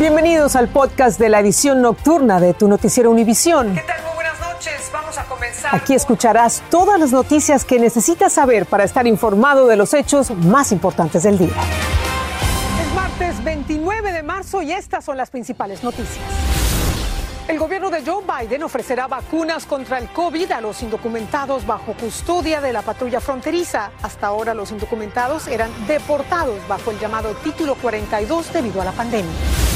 Bienvenidos al podcast de la edición nocturna de tu noticiero Univisión. ¿Qué tal? Muy buenas noches. Vamos a comenzar. Aquí escucharás todas las noticias que necesitas saber para estar informado de los hechos más importantes del día. Es martes 29 de marzo y estas son las principales noticias. El gobierno de Joe Biden ofrecerá vacunas contra el COVID a los indocumentados bajo custodia de la patrulla fronteriza. Hasta ahora los indocumentados eran deportados bajo el llamado Título 42 debido a la pandemia.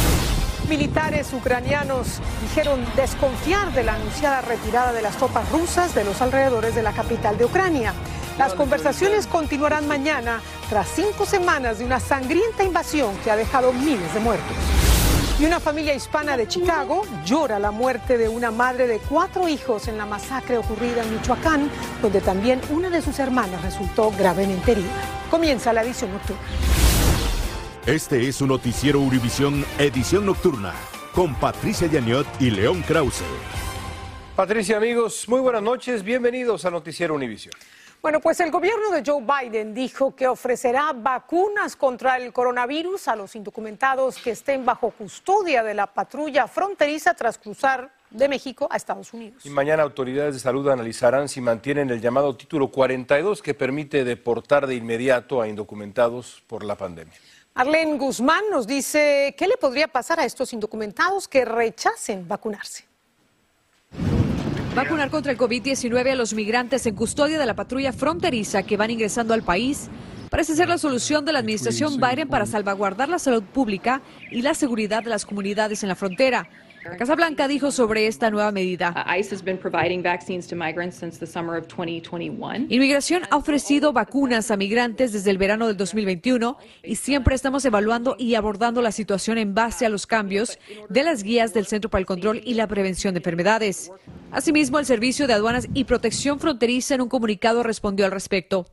Militares ucranianos dijeron desconfiar de la anunciada retirada de las tropas rusas de los alrededores de la capital de Ucrania. Las conversaciones continuarán mañana tras cinco semanas de una sangrienta invasión que ha dejado miles de muertos. Y una familia hispana de Chicago llora la muerte de una madre de cuatro hijos en la masacre ocurrida en Michoacán, donde también una de sus hermanas resultó gravemente herida. Comienza la edición nocturna. Este es su noticiero Univisión Edición Nocturna con Patricia Yaniot y León Krause. Patricia, amigos, muy buenas noches. Bienvenidos a Noticiero Univisión. Bueno, pues el gobierno de Joe Biden dijo que ofrecerá vacunas contra el coronavirus a los indocumentados que estén bajo custodia de la patrulla fronteriza tras cruzar de México a Estados Unidos. Y mañana autoridades de salud analizarán si mantienen el llamado título 42 que permite deportar de inmediato a indocumentados por la pandemia. Arlene Guzmán nos dice qué le podría pasar a estos indocumentados que rechacen vacunarse. Vacunar contra el COVID-19 a los migrantes en custodia de la patrulla fronteriza que van ingresando al país parece ser la solución de la administración Biden para salvaguardar la salud pública y la seguridad de las comunidades en la frontera. La Casa Blanca dijo sobre esta nueva medida. Inmigración ha ofrecido vacunas a migrantes desde el verano del 2021 y siempre estamos evaluando y abordando la situación en base a los cambios de las guías del Centro para el Control y la Prevención de Enfermedades. Asimismo, el Servicio de Aduanas y Protección Fronteriza en un comunicado respondió al respecto.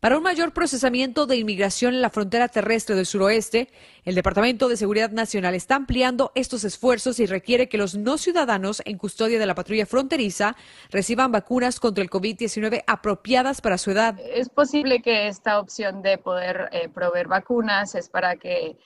Para un mayor procesamiento de inmigración en la frontera terrestre del suroeste, el Departamento de Seguridad Nacional está ampliando estos esfuerzos y requiere que los no ciudadanos en custodia de la patrulla fronteriza reciban vacunas contra el COVID-19 apropiadas para su edad. Es posible que esta opción de poder eh, proveer vacunas es para que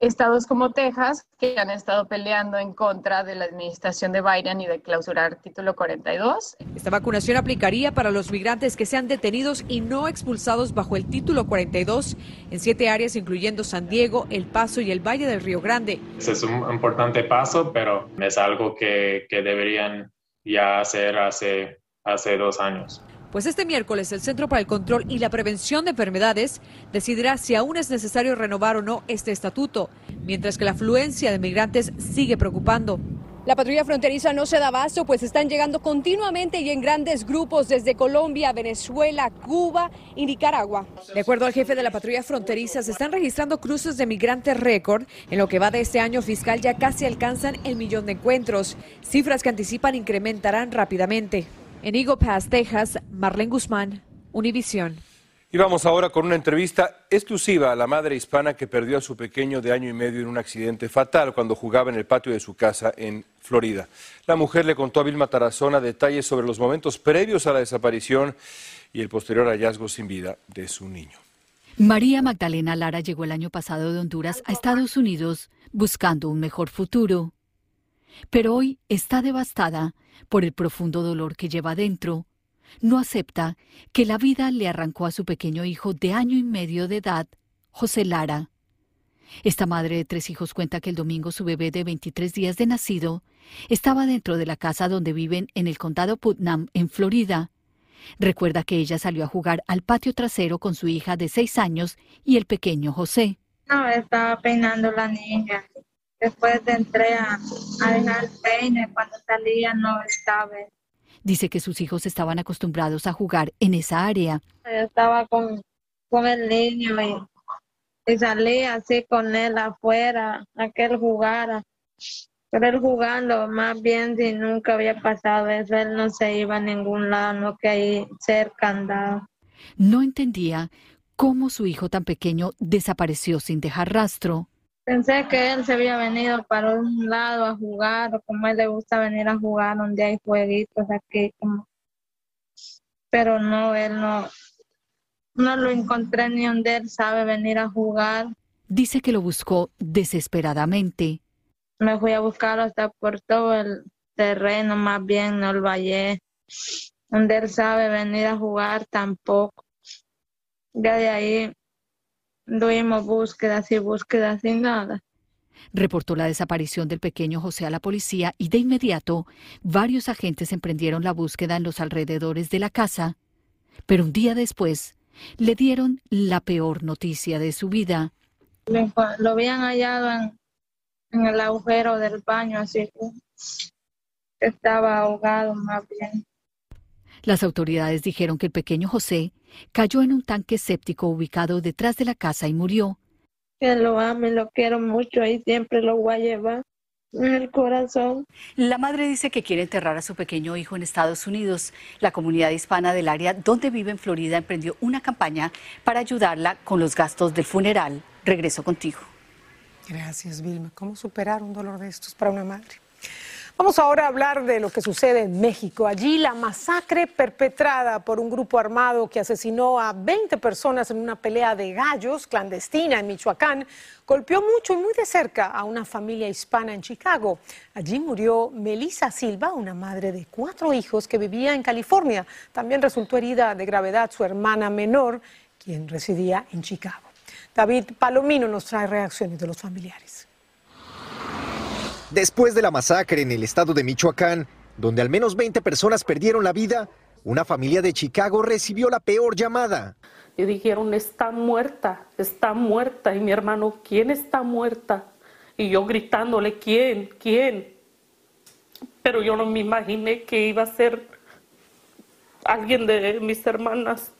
estados como Texas, que han estado peleando en contra de la administración de Biden y de clausurar título 42. Esta vacunación aplicaría para los migrantes que sean detenidos y no expulsados bajo el título 42 en siete áreas, incluyendo San Diego, El Paso y el Valle del Río Grande. Ese es un importante paso, pero es algo que, que deberían ya hacer hace, hace dos años pues este miércoles el Centro para el Control y la Prevención de Enfermedades decidirá si aún es necesario renovar o no este estatuto, mientras que la afluencia de migrantes sigue preocupando. La patrulla fronteriza no se da abasto, pues están llegando continuamente y en grandes grupos desde Colombia, Venezuela, Cuba y Nicaragua. De acuerdo al jefe de la patrulla fronteriza, se están registrando cruces de migrantes récord. En lo que va de este año fiscal ya casi alcanzan el millón de encuentros, cifras que anticipan incrementarán rápidamente. En Eagle Pass, Texas, Marlene Guzmán, Univisión. Y vamos ahora con una entrevista exclusiva a la madre hispana que perdió a su pequeño de año y medio en un accidente fatal cuando jugaba en el patio de su casa en Florida. La mujer le contó a Vilma Tarazona detalles sobre los momentos previos a la desaparición y el posterior hallazgo sin vida de su niño. María Magdalena Lara llegó el año pasado de Honduras a Estados Unidos buscando un mejor futuro. Pero hoy está devastada por el profundo dolor que lleva dentro. No acepta que la vida le arrancó a su pequeño hijo de año y medio de edad, José Lara. Esta madre de tres hijos cuenta que el domingo su bebé de 23 días de nacido estaba dentro de la casa donde viven en el condado Putnam, en Florida. Recuerda que ella salió a jugar al patio trasero con su hija de seis años y el pequeño José. No, estaba peinando la niña. Después entré a, a dejar peine, cuando salía no estaba. Dice que sus hijos estaban acostumbrados a jugar en esa área. estaba con, con el niño y, y salía así con él afuera, a que él jugara. Pero él jugando, más bien si nunca había pasado eso, él no se iba a ningún lado, no que ahí cerca andaba. No entendía cómo su hijo tan pequeño desapareció sin dejar rastro. Pensé que él se había venido para un lado a jugar, o como a él le gusta venir a jugar donde hay jueguitos aquí, como... pero no, él no, no lo encontré ni donde él sabe venir a jugar. Dice que lo buscó desesperadamente. me fui a buscarlo hasta por todo el terreno, más bien no lo hallé. Donde él sabe venir a jugar tampoco. Ya de ahí tuvimos búsquedas y búsquedas sin nada. Reportó la desaparición del pequeño José a la policía y de inmediato varios agentes emprendieron la búsqueda en los alrededores de la casa. Pero un día después le dieron la peor noticia de su vida. Lo habían hallado en, en el agujero del baño, así que estaba ahogado más bien. Las autoridades dijeron que el pequeño José cayó en un tanque séptico ubicado detrás de la casa y murió. Que lo ame, lo quiero mucho y siempre lo voy a llevar en el corazón. La madre dice que quiere enterrar a su pequeño hijo en Estados Unidos. La comunidad hispana del área donde vive en Florida emprendió una campaña para ayudarla con los gastos del funeral. Regreso contigo. Gracias, Vilma. ¿Cómo superar un dolor de estos para una madre? Vamos ahora a hablar de lo que sucede en México. Allí la masacre perpetrada por un grupo armado que asesinó a 20 personas en una pelea de gallos clandestina en Michoacán golpeó mucho y muy de cerca a una familia hispana en Chicago. Allí murió Melissa Silva, una madre de cuatro hijos que vivía en California. También resultó herida de gravedad su hermana menor, quien residía en Chicago. David Palomino nos trae reacciones de los familiares. Después de la masacre en el estado de Michoacán, donde al menos 20 personas perdieron la vida, una familia de Chicago recibió la peor llamada. Y dijeron, está muerta, está muerta. Y mi hermano, ¿quién está muerta? Y yo gritándole, ¿quién? ¿Quién? Pero yo no me imaginé que iba a ser alguien de mis hermanas.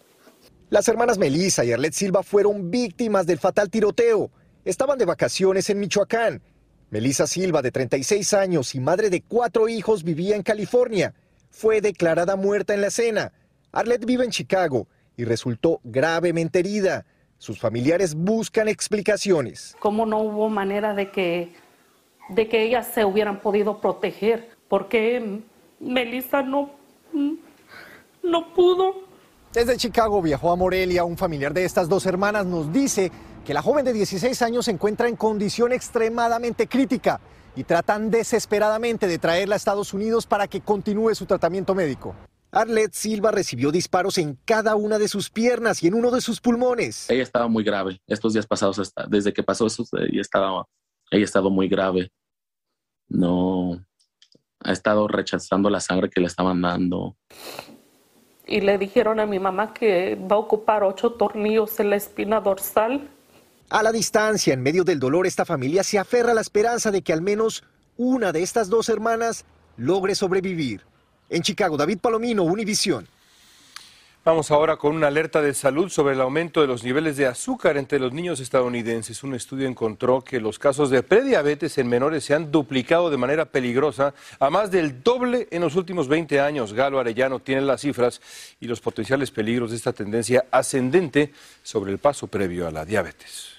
Las hermanas Melissa y Arlet Silva fueron víctimas del fatal tiroteo. Estaban de vacaciones en Michoacán Melissa Silva, de 36 años y madre de cuatro hijos, vivía en California. Fue declarada muerta en la escena. Arlette vive en Chicago y resultó gravemente herida. Sus familiares buscan explicaciones. ¿Cómo no hubo manera de que, de que ellas se hubieran podido proteger? Porque Melissa no, no pudo. Desde Chicago viajó a Morelia. Un familiar de estas dos hermanas nos dice que la joven de 16 años se encuentra en condición extremadamente crítica y tratan desesperadamente de traerla a Estados Unidos para que continúe su tratamiento médico. Arlette Silva recibió disparos en cada una de sus piernas y en uno de sus pulmones. Ella estaba muy grave. Estos días pasados, desde que pasó eso, ella estaba, ella ha estado muy grave. No, ha estado rechazando la sangre que le estaban dando. Y le dijeron a mi mamá que va a ocupar ocho tornillos en la espina dorsal a la distancia, en medio del dolor, esta familia se aferra a la esperanza de que al menos una de estas dos hermanas logre sobrevivir. En Chicago, David Palomino, Univisión. Vamos ahora con una alerta de salud sobre el aumento de los niveles de azúcar entre los niños estadounidenses. Un estudio encontró que los casos de prediabetes en menores se han duplicado de manera peligrosa a más del doble en los últimos 20 años. Galo Arellano tiene las cifras y los potenciales peligros de esta tendencia ascendente sobre el paso previo a la diabetes.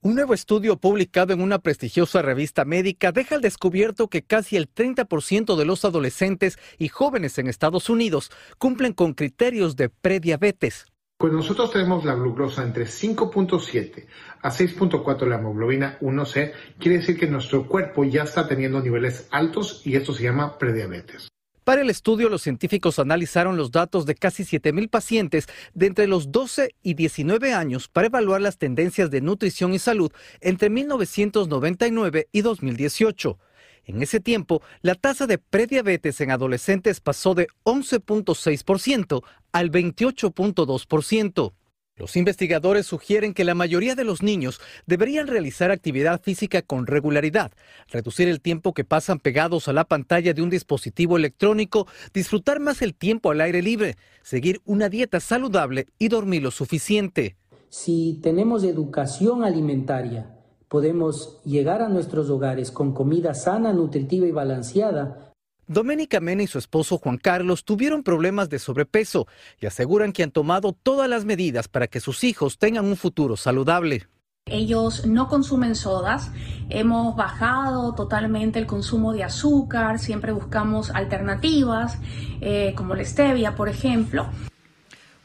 Un nuevo estudio publicado en una prestigiosa revista médica deja al descubierto que casi el 30% de los adolescentes y jóvenes en Estados Unidos cumplen con criterios de prediabetes. Cuando nosotros tenemos la glucosa entre 5.7 a 6.4 la hemoglobina 1C, quiere decir que nuestro cuerpo ya está teniendo niveles altos y esto se llama prediabetes. Para el estudio, los científicos analizaron los datos de casi 7.000 pacientes de entre los 12 y 19 años para evaluar las tendencias de nutrición y salud entre 1999 y 2018. En ese tiempo, la tasa de prediabetes en adolescentes pasó de 11.6% al 28.2%. Los investigadores sugieren que la mayoría de los niños deberían realizar actividad física con regularidad, reducir el tiempo que pasan pegados a la pantalla de un dispositivo electrónico, disfrutar más el tiempo al aire libre, seguir una dieta saludable y dormir lo suficiente. Si tenemos educación alimentaria, podemos llegar a nuestros hogares con comida sana, nutritiva y balanceada, Doménica Mena y su esposo Juan Carlos tuvieron problemas de sobrepeso y aseguran que han tomado todas las medidas para que sus hijos tengan un futuro saludable. Ellos no consumen sodas, hemos bajado totalmente el consumo de azúcar, siempre buscamos alternativas, eh, como la stevia, por ejemplo.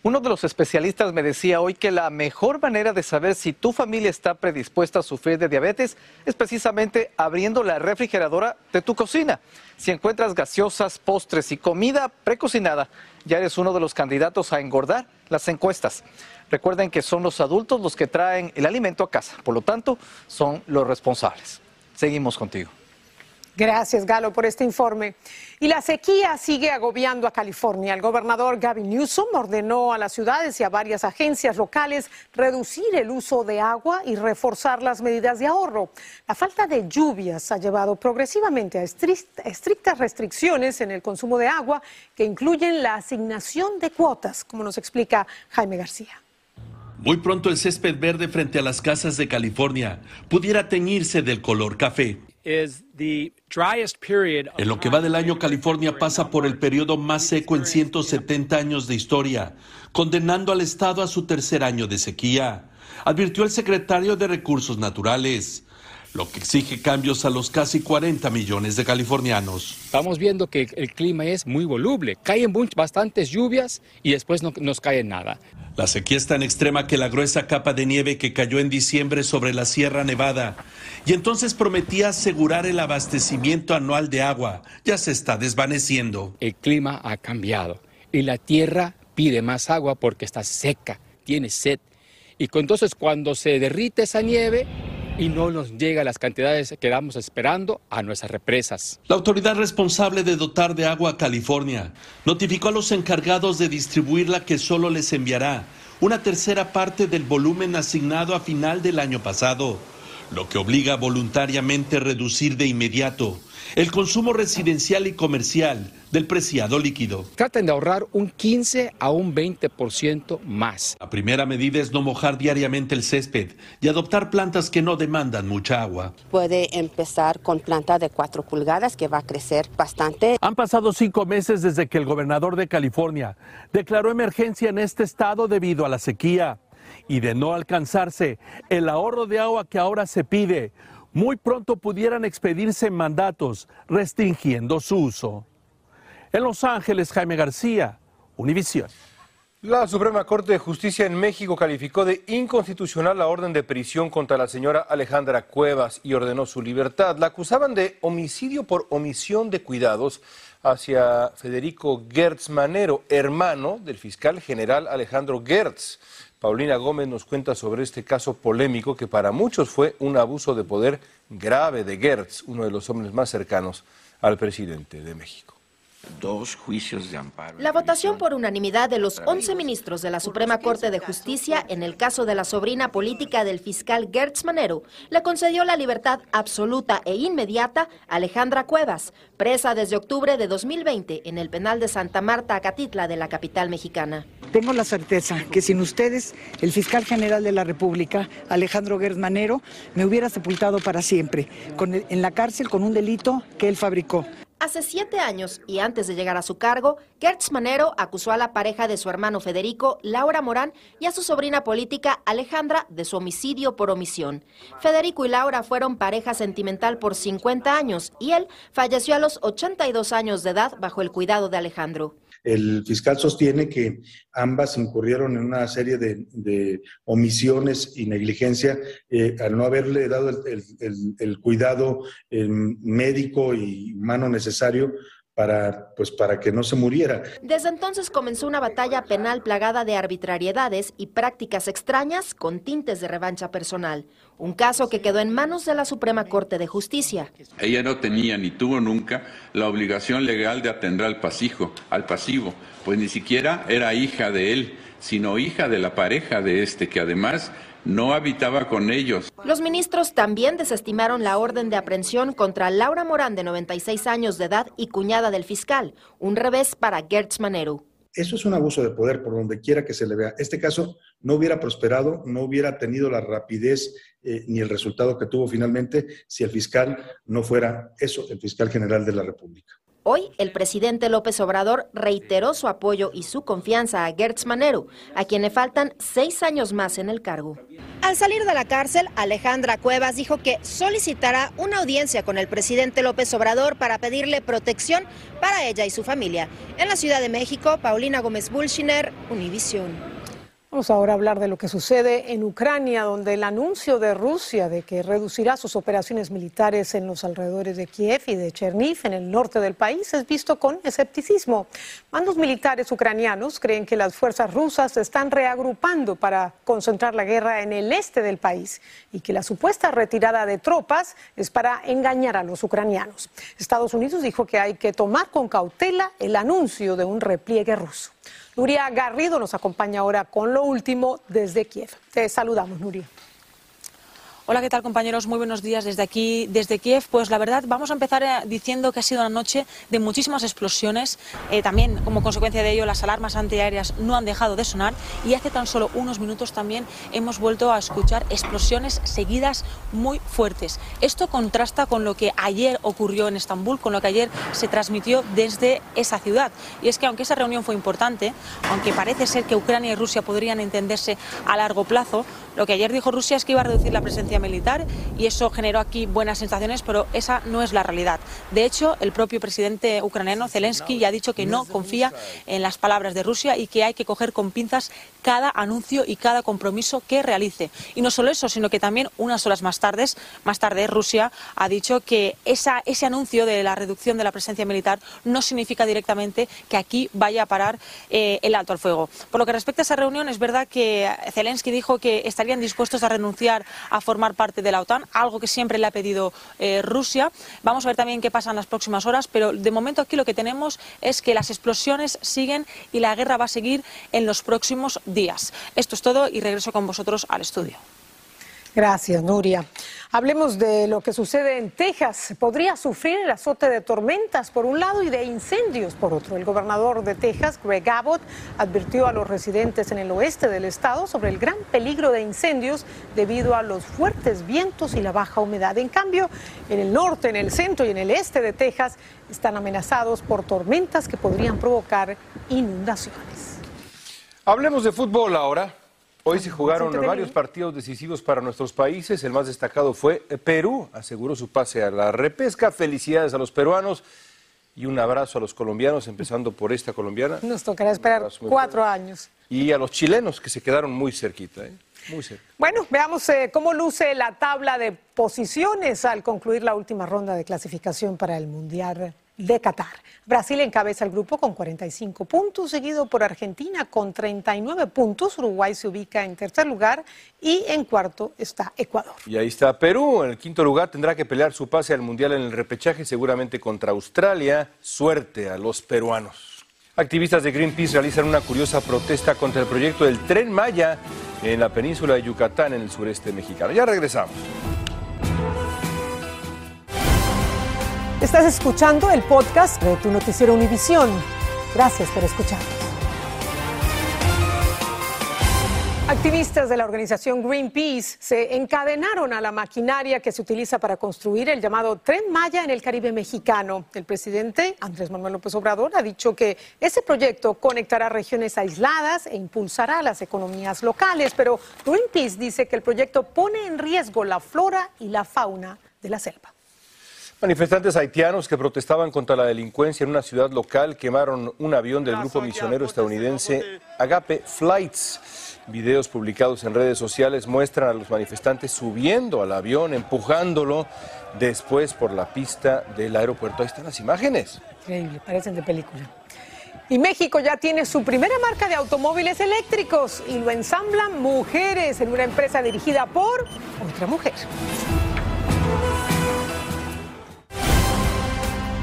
Uno de los especialistas me decía hoy que la mejor manera de saber si tu familia está predispuesta a sufrir de diabetes es precisamente abriendo la refrigeradora de tu cocina. Si encuentras gaseosas, postres y comida precocinada, ya eres uno de los candidatos a engordar las encuestas. Recuerden que son los adultos los que traen el alimento a casa, por lo tanto, son los responsables. Seguimos contigo. Gracias, Galo, por este informe. Y la sequía sigue agobiando a California. El gobernador Gavin Newsom ordenó a las ciudades y a varias agencias locales reducir el uso de agua y reforzar las medidas de ahorro. La falta de lluvias ha llevado progresivamente a estrictas restricciones en el consumo de agua que incluyen la asignación de cuotas, como nos explica Jaime García. Muy pronto el césped verde frente a las casas de California pudiera teñirse del color café. En lo que va del año, California pasa por el periodo más seco en 170 años de historia, condenando al Estado a su tercer año de sequía, advirtió el secretario de Recursos Naturales lo que exige cambios a los casi 40 millones de californianos. Estamos viendo que el clima es muy voluble, caen bastantes lluvias y después no nos cae nada. La sequía es tan extrema que la gruesa capa de nieve que cayó en diciembre sobre la Sierra Nevada y entonces prometía asegurar el abastecimiento anual de agua ya se está desvaneciendo. El clima ha cambiado y la tierra pide más agua porque está seca, tiene sed. Y entonces cuando se derrite esa nieve, y no nos llega las cantidades que damos esperando a nuestras represas. La autoridad responsable de dotar de agua a California notificó a los encargados de distribuirla que solo les enviará una tercera parte del volumen asignado a final del año pasado, lo que obliga voluntariamente a reducir de inmediato el consumo residencial y comercial del preciado líquido. Traten de ahorrar un 15 a un 20% más. La primera medida es no mojar diariamente el césped y adoptar plantas que no demandan mucha agua. Puede empezar con planta de 4 pulgadas que va a crecer bastante. Han pasado cinco meses desde que el gobernador de California declaró emergencia en este estado debido a la sequía y de no alcanzarse el ahorro de agua que ahora se pide muy pronto pudieran expedirse mandatos restringiendo su uso. En Los Ángeles, Jaime García, Univisión. La Suprema Corte de Justicia en México calificó de inconstitucional la orden de prisión contra la señora Alejandra Cuevas y ordenó su libertad. La acusaban de homicidio por omisión de cuidados hacia Federico Gertz Manero, hermano del fiscal general Alejandro Gertz. Paulina Gómez nos cuenta sobre este caso polémico que para muchos fue un abuso de poder grave de Gertz, uno de los hombres más cercanos al presidente de México dos juicios de amparo. La votación por unanimidad de los 11 ministros de la Suprema Corte de Justicia en el caso de la sobrina política del fiscal Gertz Manero le concedió la libertad absoluta e inmediata a Alejandra Cuevas, presa desde octubre de 2020 en el penal de Santa Marta, Acatitla, de la capital mexicana. Tengo la certeza que sin ustedes, el fiscal general de la República, Alejandro Gertz Manero, me hubiera sepultado para siempre, en la cárcel con un delito que él fabricó. Hace siete años y antes de llegar a su cargo, Gertz Manero acusó a la pareja de su hermano Federico, Laura Morán, y a su sobrina política Alejandra de su homicidio por omisión. Federico y Laura fueron pareja sentimental por 50 años y él falleció a los 82 años de edad bajo el cuidado de Alejandro. El fiscal sostiene que ambas incurrieron en una serie de, omisiones y negligencia eh, al no haberle dado el, cuidado eh, médico y humano necesario para, pues, para que no se muriera. Desde entonces comenzó una batalla penal plagada de arbitrariedades y prácticas extrañas con tintes de revancha personal. Un caso que quedó en manos de la Suprema Corte de Justicia. Ella no tenía ni tuvo nunca la obligación legal de atender al pasivo, al pasivo, pues ni siquiera era hija de él, sino hija de la pareja de este, que además no habitaba con ellos. Los ministros también desestimaron la orden de aprehensión contra Laura Morán, de 96 años de edad y cuñada del fiscal, un revés para Gertz Manero. Eso es un abuso de poder por donde quiera que se le vea. Este caso no hubiera prosperado, no hubiera tenido la rapidez eh, ni el resultado que tuvo finalmente si el fiscal no fuera eso, el fiscal general de la República. Hoy, el presidente López Obrador reiteró su apoyo y su confianza a Gertz Manero, a quien le faltan seis años más en el cargo. Al salir de la cárcel, Alejandra Cuevas dijo que solicitará una audiencia con el presidente López Obrador para pedirle protección para ella y su familia. En la Ciudad de México, Paulina Gómez Bulshiner, Univisión. Vamos ahora a hablar de lo que sucede en Ucrania, donde el anuncio de Rusia de que reducirá sus operaciones militares en los alrededores de Kiev y de Cherniv, en el norte del país, es visto con escepticismo. Mandos militares ucranianos creen que las fuerzas rusas se están reagrupando para concentrar la guerra en el este del país y que la supuesta retirada de tropas es para engañar a los ucranianos. Estados Unidos dijo que hay que tomar con cautela el anuncio de un repliegue ruso. Nuria Garrido nos acompaña ahora con lo último desde Kiev. Te saludamos, Nuria. Hola, ¿qué tal compañeros? Muy buenos días desde aquí, desde Kiev. Pues la verdad, vamos a empezar eh, diciendo que ha sido una noche de muchísimas explosiones. Eh, también, como consecuencia de ello, las alarmas antiaéreas no han dejado de sonar y hace tan solo unos minutos también hemos vuelto a escuchar explosiones seguidas muy fuertes. Esto contrasta con lo que ayer ocurrió en Estambul, con lo que ayer se transmitió desde esa ciudad. Y es que aunque esa reunión fue importante, aunque parece ser que Ucrania y Rusia podrían entenderse a largo plazo, lo que ayer dijo Rusia es que iba a reducir la presencia militar y eso generó aquí buenas sensaciones, pero esa no es la realidad. De hecho, el propio presidente ucraniano Zelensky ya ha dicho que no confía en las palabras de Rusia y que hay que coger con pinzas cada anuncio y cada compromiso que realice. Y no solo eso, sino que también unas horas más tarde, más tarde Rusia ha dicho que ese anuncio de la reducción de la presencia militar no significa directamente que aquí vaya a parar eh, el alto al fuego. Por lo que respecta a esa reunión, es verdad que Zelensky dijo que estarían dispuestos a renunciar a formar parte de la OTAN, algo que siempre le ha pedido eh, Rusia. Vamos a ver también qué pasa en las próximas horas, pero de momento aquí lo que tenemos es que las explosiones siguen y la guerra va a seguir en los próximos días. Esto es todo y regreso con vosotros al estudio. Gracias, Nuria. Hablemos de lo que sucede en Texas. Podría sufrir el azote de tormentas por un lado y de incendios por otro. El gobernador de Texas, Greg Abbott, advirtió a los residentes en el oeste del estado sobre el gran peligro de incendios debido a los fuertes vientos y la baja humedad. En cambio, en el norte, en el centro y en el este de Texas están amenazados por tormentas que podrían provocar inundaciones. Hablemos de fútbol ahora. Hoy se jugaron varios partidos decisivos para nuestros países. El más destacado fue Perú. Aseguró su pase a la repesca. Felicidades a los peruanos y un abrazo a los colombianos, empezando por esta colombiana. Nos tocará esperar cuatro años. Y a los chilenos que se quedaron muy cerquita. ¿eh? Muy cerca. Bueno, veamos eh, cómo luce la tabla de posiciones al concluir la última ronda de clasificación para el Mundial de Qatar. Brasil encabeza el grupo con 45 puntos, seguido por Argentina con 39 puntos. Uruguay se ubica en tercer lugar y en cuarto está Ecuador. Y ahí está Perú. En el quinto lugar tendrá que pelear su pase al Mundial en el repechaje, seguramente contra Australia. Suerte a los peruanos. Activistas de Greenpeace realizan una curiosa protesta contra el proyecto del Tren Maya en la península de Yucatán, en el sureste mexicano. Ya regresamos. Estás escuchando el podcast de tu noticiero Univisión. Gracias por escucharnos. Activistas de la organización Greenpeace se encadenaron a la maquinaria que se utiliza para construir el llamado Tren Maya en el Caribe mexicano. El presidente Andrés Manuel López Obrador ha dicho que ese proyecto conectará regiones aisladas e impulsará las economías locales, pero Greenpeace dice que el proyecto pone en riesgo la flora y la fauna de la selva. Manifestantes haitianos que protestaban contra la delincuencia en una ciudad local quemaron un avión del grupo misionero estadounidense Agape Flights. Videos publicados en redes sociales muestran a los manifestantes subiendo al avión, empujándolo después por la pista del aeropuerto. Ahí están las imágenes. Increíble, parecen de película. Y México ya tiene su primera marca de automóviles eléctricos y lo ensamblan mujeres en una empresa dirigida por otra mujer.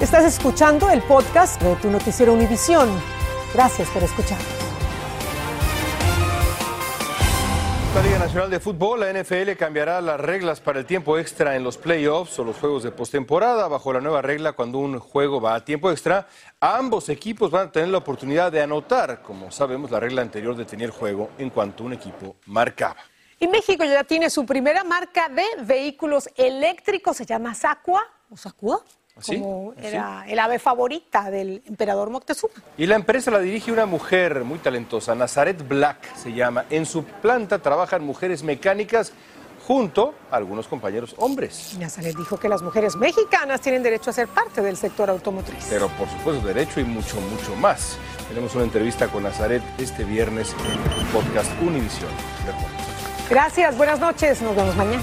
Estás escuchando el podcast de tu noticiero Univisión. Gracias por escuchar. La Liga Nacional de Fútbol, la NFL, cambiará las reglas para el tiempo extra en los playoffs o los juegos de postemporada. Bajo la nueva regla, cuando un juego va a tiempo extra, ambos equipos van a tener la oportunidad de anotar. Como sabemos, la regla anterior detenía el juego en cuanto un equipo marcaba. Y México ya tiene su primera marca de vehículos eléctricos, se llama Sacua o Sacua como era el ave favorita del emperador Moctezuma. Y la empresa la dirige una mujer muy talentosa, Nazaret Black se llama. En su planta trabajan mujeres mecánicas junto a algunos compañeros hombres. Nazaret dijo que las mujeres mexicanas tienen derecho a ser parte del sector automotriz. Pero por supuesto derecho y mucho, mucho más. Tenemos una entrevista con Nazaret este viernes en el podcast Univisión. Gracias, buenas noches, nos vemos mañana.